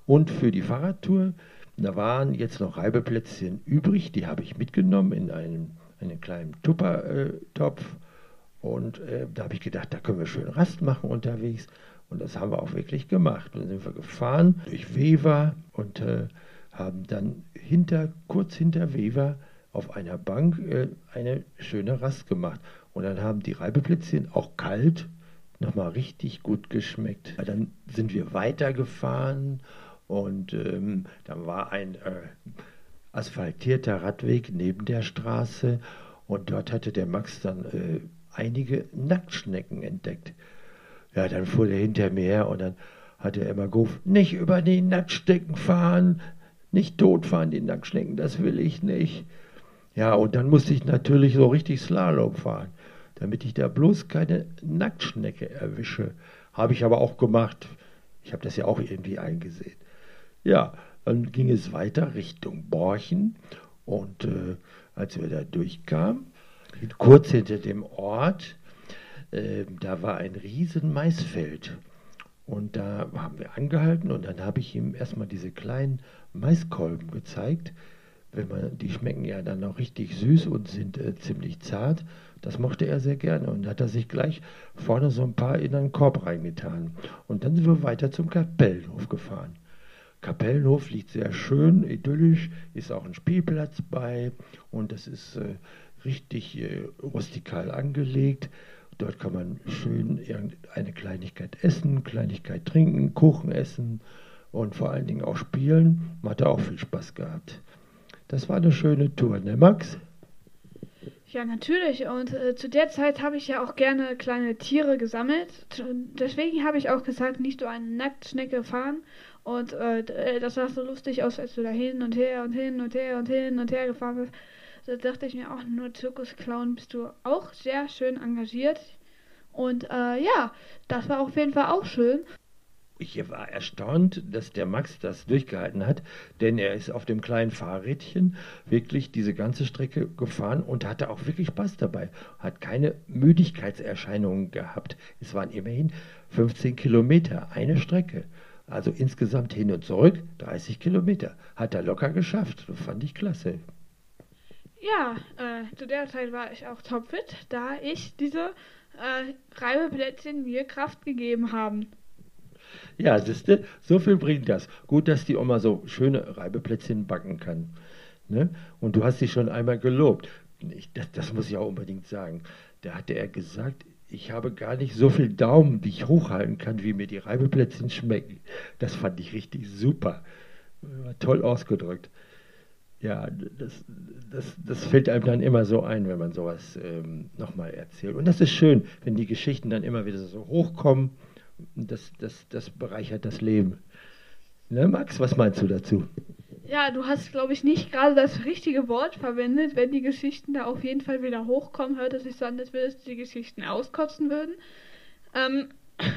B: Und für die Fahrradtour, da waren jetzt noch Reibeplätzchen übrig, die habe ich mitgenommen in einen, einen kleinen Tuppertopf. Und äh, da habe ich gedacht, da können wir schön Rast machen unterwegs. Und das haben wir auch wirklich gemacht. Dann sind wir gefahren durch Weber und äh, haben dann hinter, kurz hinter Weber auf einer Bank äh, eine schöne Rast gemacht. Und dann haben die Reibeplätzchen auch kalt nochmal richtig gut geschmeckt. Dann sind wir weitergefahren und ähm, dann war ein äh, asphaltierter Radweg neben der Straße und dort hatte der Max dann äh, einige Nacktschnecken entdeckt. Ja, dann fuhr er hinter mir her und dann hat er immer gerufen, nicht über die Nacktschnecken fahren, nicht totfahren, die Nacktschnecken, das will ich nicht. Ja, und dann musste ich natürlich so richtig Slalom fahren, damit ich da bloß keine Nacktschnecke erwische. Habe ich aber auch gemacht. Ich habe das ja auch irgendwie eingesehen. Ja, dann ging es weiter Richtung Borchen und äh, als wir da durchkamen, kurz hinter dem Ort, äh, da war ein riesen Maisfeld. Und da haben wir angehalten und dann habe ich ihm erstmal diese kleinen Maiskolben gezeigt. Wenn man, die schmecken ja dann auch richtig süß und sind äh, ziemlich zart. Das mochte er sehr gerne und hat er sich gleich vorne so ein paar in einen Korb reingetan. Und dann sind wir weiter zum Kapellenhof gefahren. Kapellenhof liegt sehr schön, idyllisch, ist auch ein Spielplatz bei und das ist äh, richtig äh, rustikal angelegt. Dort kann man schön irgendeine Kleinigkeit essen, Kleinigkeit trinken, Kuchen essen und vor allen Dingen auch spielen. Man hat auch viel Spaß gehabt. Das war eine schöne Tour, ne Max?
A: Ja, natürlich. Und äh, zu der Zeit habe ich ja auch gerne kleine Tiere gesammelt. Deswegen habe ich auch gesagt, nicht so eine Nacktschnecke fahren. Und äh, äh, das sah so lustig aus, als du da hin und her und hin und her und hin und her gefahren bist. Da dachte ich mir auch, nur Zirkusclown bist du auch sehr schön engagiert. Und äh, ja, das war auf jeden Fall auch schön
B: ich war erstaunt, dass der Max das durchgehalten hat, denn er ist auf dem kleinen Fahrrädchen wirklich diese ganze Strecke gefahren und hatte auch wirklich Spaß dabei. Hat keine Müdigkeitserscheinungen gehabt. Es waren immerhin 15 Kilometer, eine Strecke. Also insgesamt hin und zurück 30 Kilometer. Hat er locker geschafft. Das fand ich klasse.
A: Ja, äh, zu der Zeit war ich auch topfit, da ich diese äh, Reibeplätzchen mir Kraft gegeben haben.
B: Ja, siehste, so viel bringt das. Gut, dass die Oma so schöne Reibeplätzchen backen kann. Ne? Und du hast sie schon einmal gelobt. Ich, das, das muss ich auch unbedingt sagen. Da hatte er gesagt, ich habe gar nicht so viel Daumen, die ich hochhalten kann, wie mir die Reibeplätzchen schmecken. Das fand ich richtig super. Toll ausgedrückt. Ja, das, das, das fällt einem dann immer so ein, wenn man sowas ähm, nochmal erzählt. Und das ist schön, wenn die Geschichten dann immer wieder so hochkommen. Das, das, das bereichert das Leben. Ne, Max, was meinst du dazu?
A: Ja, du hast, glaube ich, nicht gerade das richtige Wort verwendet. Wenn die Geschichten da auf jeden Fall wieder hochkommen, hört es sich so an, als würdest du die Geschichten auskotzen würden. Ähm, *laughs*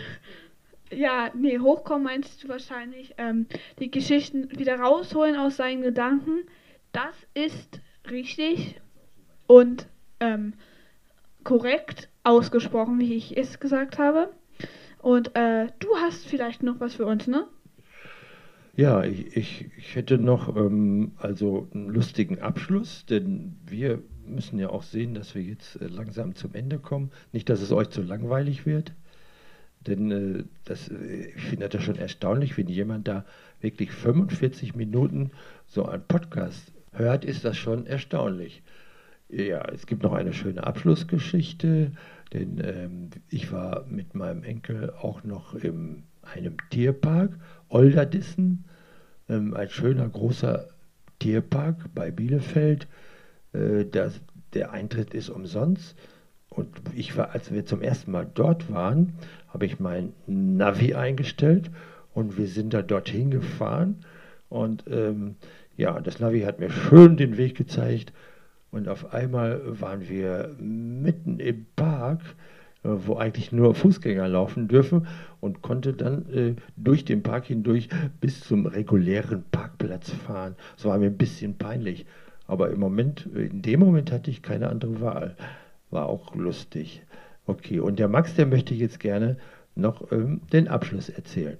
A: ja, nee, hochkommen meinst du wahrscheinlich, ähm, die Geschichten wieder rausholen aus seinen Gedanken. Das ist richtig und ähm, korrekt ausgesprochen, wie ich es gesagt habe. Und äh, du hast vielleicht noch was für uns, ne?
B: Ja, ich, ich, ich hätte noch ähm, also einen lustigen Abschluss, denn wir müssen ja auch sehen, dass wir jetzt äh, langsam zum Ende kommen. Nicht, dass es euch zu langweilig wird, denn äh, das, äh, ich finde das schon erstaunlich, wenn jemand da wirklich 45 Minuten so einen Podcast hört, ist das schon erstaunlich. Ja, es gibt noch eine schöne Abschlussgeschichte, denn ähm, ich war mit meinem Enkel auch noch in einem Tierpark Olderdissen, ähm, ein schöner großer Tierpark bei Bielefeld. Äh, das, der Eintritt ist umsonst. Und ich war, als wir zum ersten Mal dort waren, habe ich mein Navi eingestellt und wir sind da dorthin gefahren. Und ähm, ja, das Navi hat mir schön den Weg gezeigt. Und auf einmal waren wir mitten im Park äh, wo eigentlich nur Fußgänger laufen dürfen und konnte dann äh, durch den Park hindurch bis zum regulären Parkplatz fahren. Das war mir ein bisschen peinlich, aber im Moment, in dem Moment hatte ich keine andere Wahl. War auch lustig. Okay, und der Max, der möchte jetzt gerne noch ähm, den Abschluss erzählen.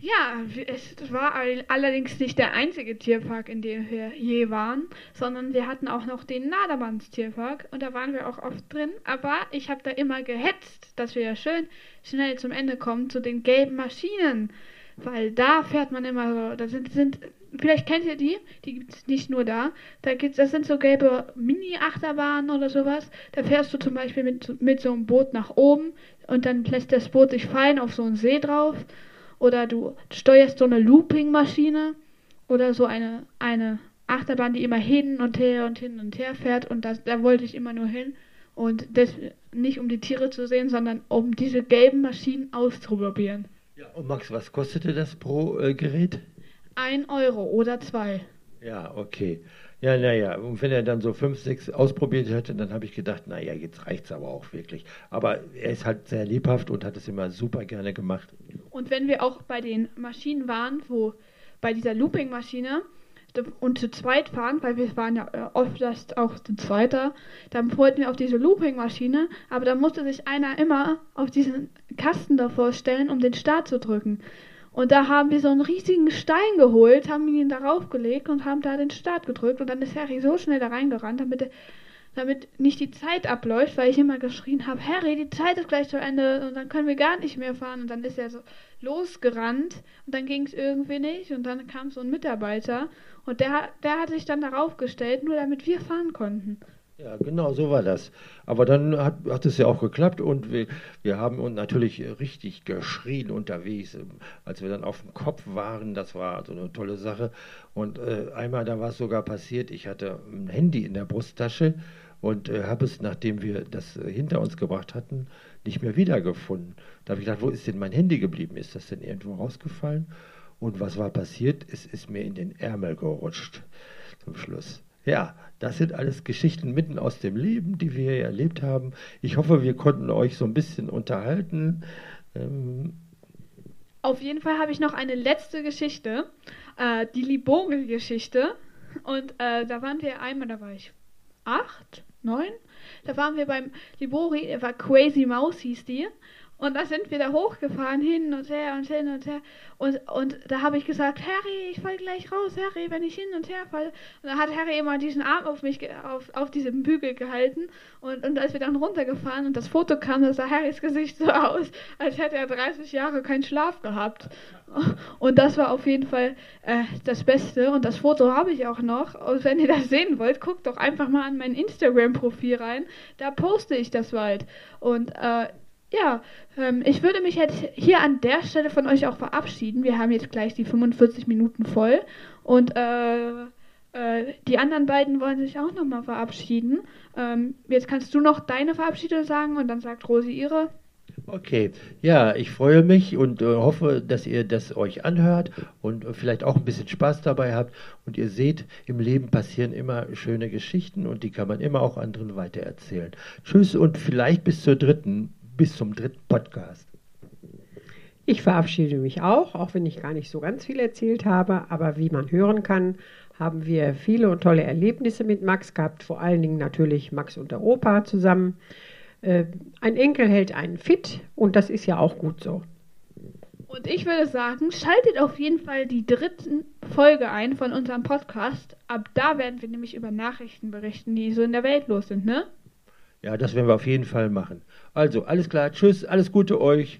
A: Ja, es war allerdings nicht der einzige Tierpark, in dem wir je waren, sondern wir hatten auch noch den Nadermanns Tierpark und da waren wir auch oft drin. Aber ich habe da immer gehetzt, dass wir ja schön schnell zum Ende kommen zu den gelben Maschinen, weil da fährt man immer so. Da sind, sind vielleicht kennt ihr die, die gibt es nicht nur da. Da gibt's, das sind so gelbe Mini-Achterbahnen oder sowas. Da fährst du zum Beispiel mit, mit so einem Boot nach oben und dann lässt das Boot sich fallen auf so einen See drauf oder du steuerst so eine Looping-Maschine oder so eine, eine Achterbahn, die immer hin und her und hin und her fährt und das, da wollte ich immer nur hin und das nicht um die Tiere zu sehen, sondern um diese gelben Maschinen auszuprobieren.
B: Ja, und Max, was kostete das pro äh, Gerät?
A: Ein Euro oder zwei.
B: Ja, okay. Ja, naja, und wenn er dann so fünf, sechs ausprobiert hätte, dann habe ich gedacht, naja, jetzt reicht es aber auch wirklich. Aber er ist halt sehr lebhaft und hat es immer super gerne gemacht.
A: Und wenn wir auch bei den Maschinen waren, wo bei dieser Looping-Maschine und zu zweit fahren, weil wir waren ja äh, oft auch zu zweiter, dann wollten wir auf diese Looping-Maschine, aber da musste sich einer immer auf diesen Kasten davor stellen, um den Start zu drücken. Und da haben wir so einen riesigen Stein geholt, haben ihn darauf gelegt und haben da den Start gedrückt. Und dann ist Harry so schnell da reingerannt, damit, damit nicht die Zeit abläuft, weil ich immer geschrien habe, Harry, die Zeit ist gleich zu Ende und dann können wir gar nicht mehr fahren. Und dann ist er so losgerannt und dann ging es irgendwie nicht. Und dann kam so ein Mitarbeiter und der, der hat sich dann darauf gestellt, nur damit wir fahren konnten.
B: Ja, genau, so war das. Aber dann hat, hat es ja auch geklappt und wir, wir haben uns natürlich richtig geschrien unterwegs, als wir dann auf dem Kopf waren. Das war so eine tolle Sache. Und äh, einmal, da war es sogar passiert, ich hatte ein Handy in der Brusttasche und äh, habe es, nachdem wir das äh, hinter uns gebracht hatten, nicht mehr wiedergefunden. Da habe ich gedacht, wo ist denn mein Handy geblieben? Ist das denn irgendwo rausgefallen? Und was war passiert? Es ist mir in den Ärmel gerutscht zum Schluss. Ja, das sind alles Geschichten mitten aus dem Leben, die wir erlebt haben. Ich hoffe, wir konnten euch so ein bisschen unterhalten. Ähm
A: Auf jeden Fall habe ich noch eine letzte Geschichte, äh, die Libori-Geschichte. Und äh, da waren wir einmal, da war ich acht, neun. Da waren wir beim Libori, der war Crazy Mouse, hieß die. Und da sind wir da hochgefahren, hin und her und hin und her. Und, und da habe ich gesagt, Harry, ich fall gleich raus, Harry, wenn ich hin und her falle. Und da hat Harry immer diesen Arm auf mich, auf, auf diesem Bügel gehalten. Und, und als wir dann runtergefahren und das Foto kam, da sah Harrys Gesicht so aus, als hätte er 30 Jahre keinen Schlaf gehabt. Und das war auf jeden Fall äh, das Beste. Und das Foto habe ich auch noch. Und wenn ihr das sehen wollt, guckt doch einfach mal an mein Instagram-Profil rein. Da poste ich das bald. Und äh, ja, ähm, ich würde mich jetzt hier an der Stelle von euch auch verabschieden. Wir haben jetzt gleich die 45 Minuten voll und äh, äh, die anderen beiden wollen sich auch nochmal verabschieden. Ähm, jetzt kannst du noch deine Verabschiedung sagen und dann sagt Rosi ihre.
B: Okay, ja, ich freue mich und äh, hoffe, dass ihr das euch anhört und äh, vielleicht auch ein bisschen Spaß dabei habt. Und ihr seht, im Leben passieren immer schöne Geschichten und die kann man immer auch anderen weitererzählen. Tschüss und vielleicht bis zur dritten bis zum dritten Podcast.
C: Ich verabschiede mich auch, auch wenn ich gar nicht so ganz viel erzählt habe, aber wie man hören kann, haben wir viele und tolle Erlebnisse mit Max gehabt, vor allen Dingen natürlich Max und der Opa zusammen. Äh, ein Enkel hält einen fit und das ist ja auch gut so.
A: Und ich würde sagen, schaltet auf jeden Fall die dritte Folge ein von unserem Podcast. Ab da werden wir nämlich über Nachrichten berichten, die so in der Welt los sind, ne?
B: Ja, das werden wir auf jeden Fall machen. Also, alles klar, tschüss, alles Gute euch.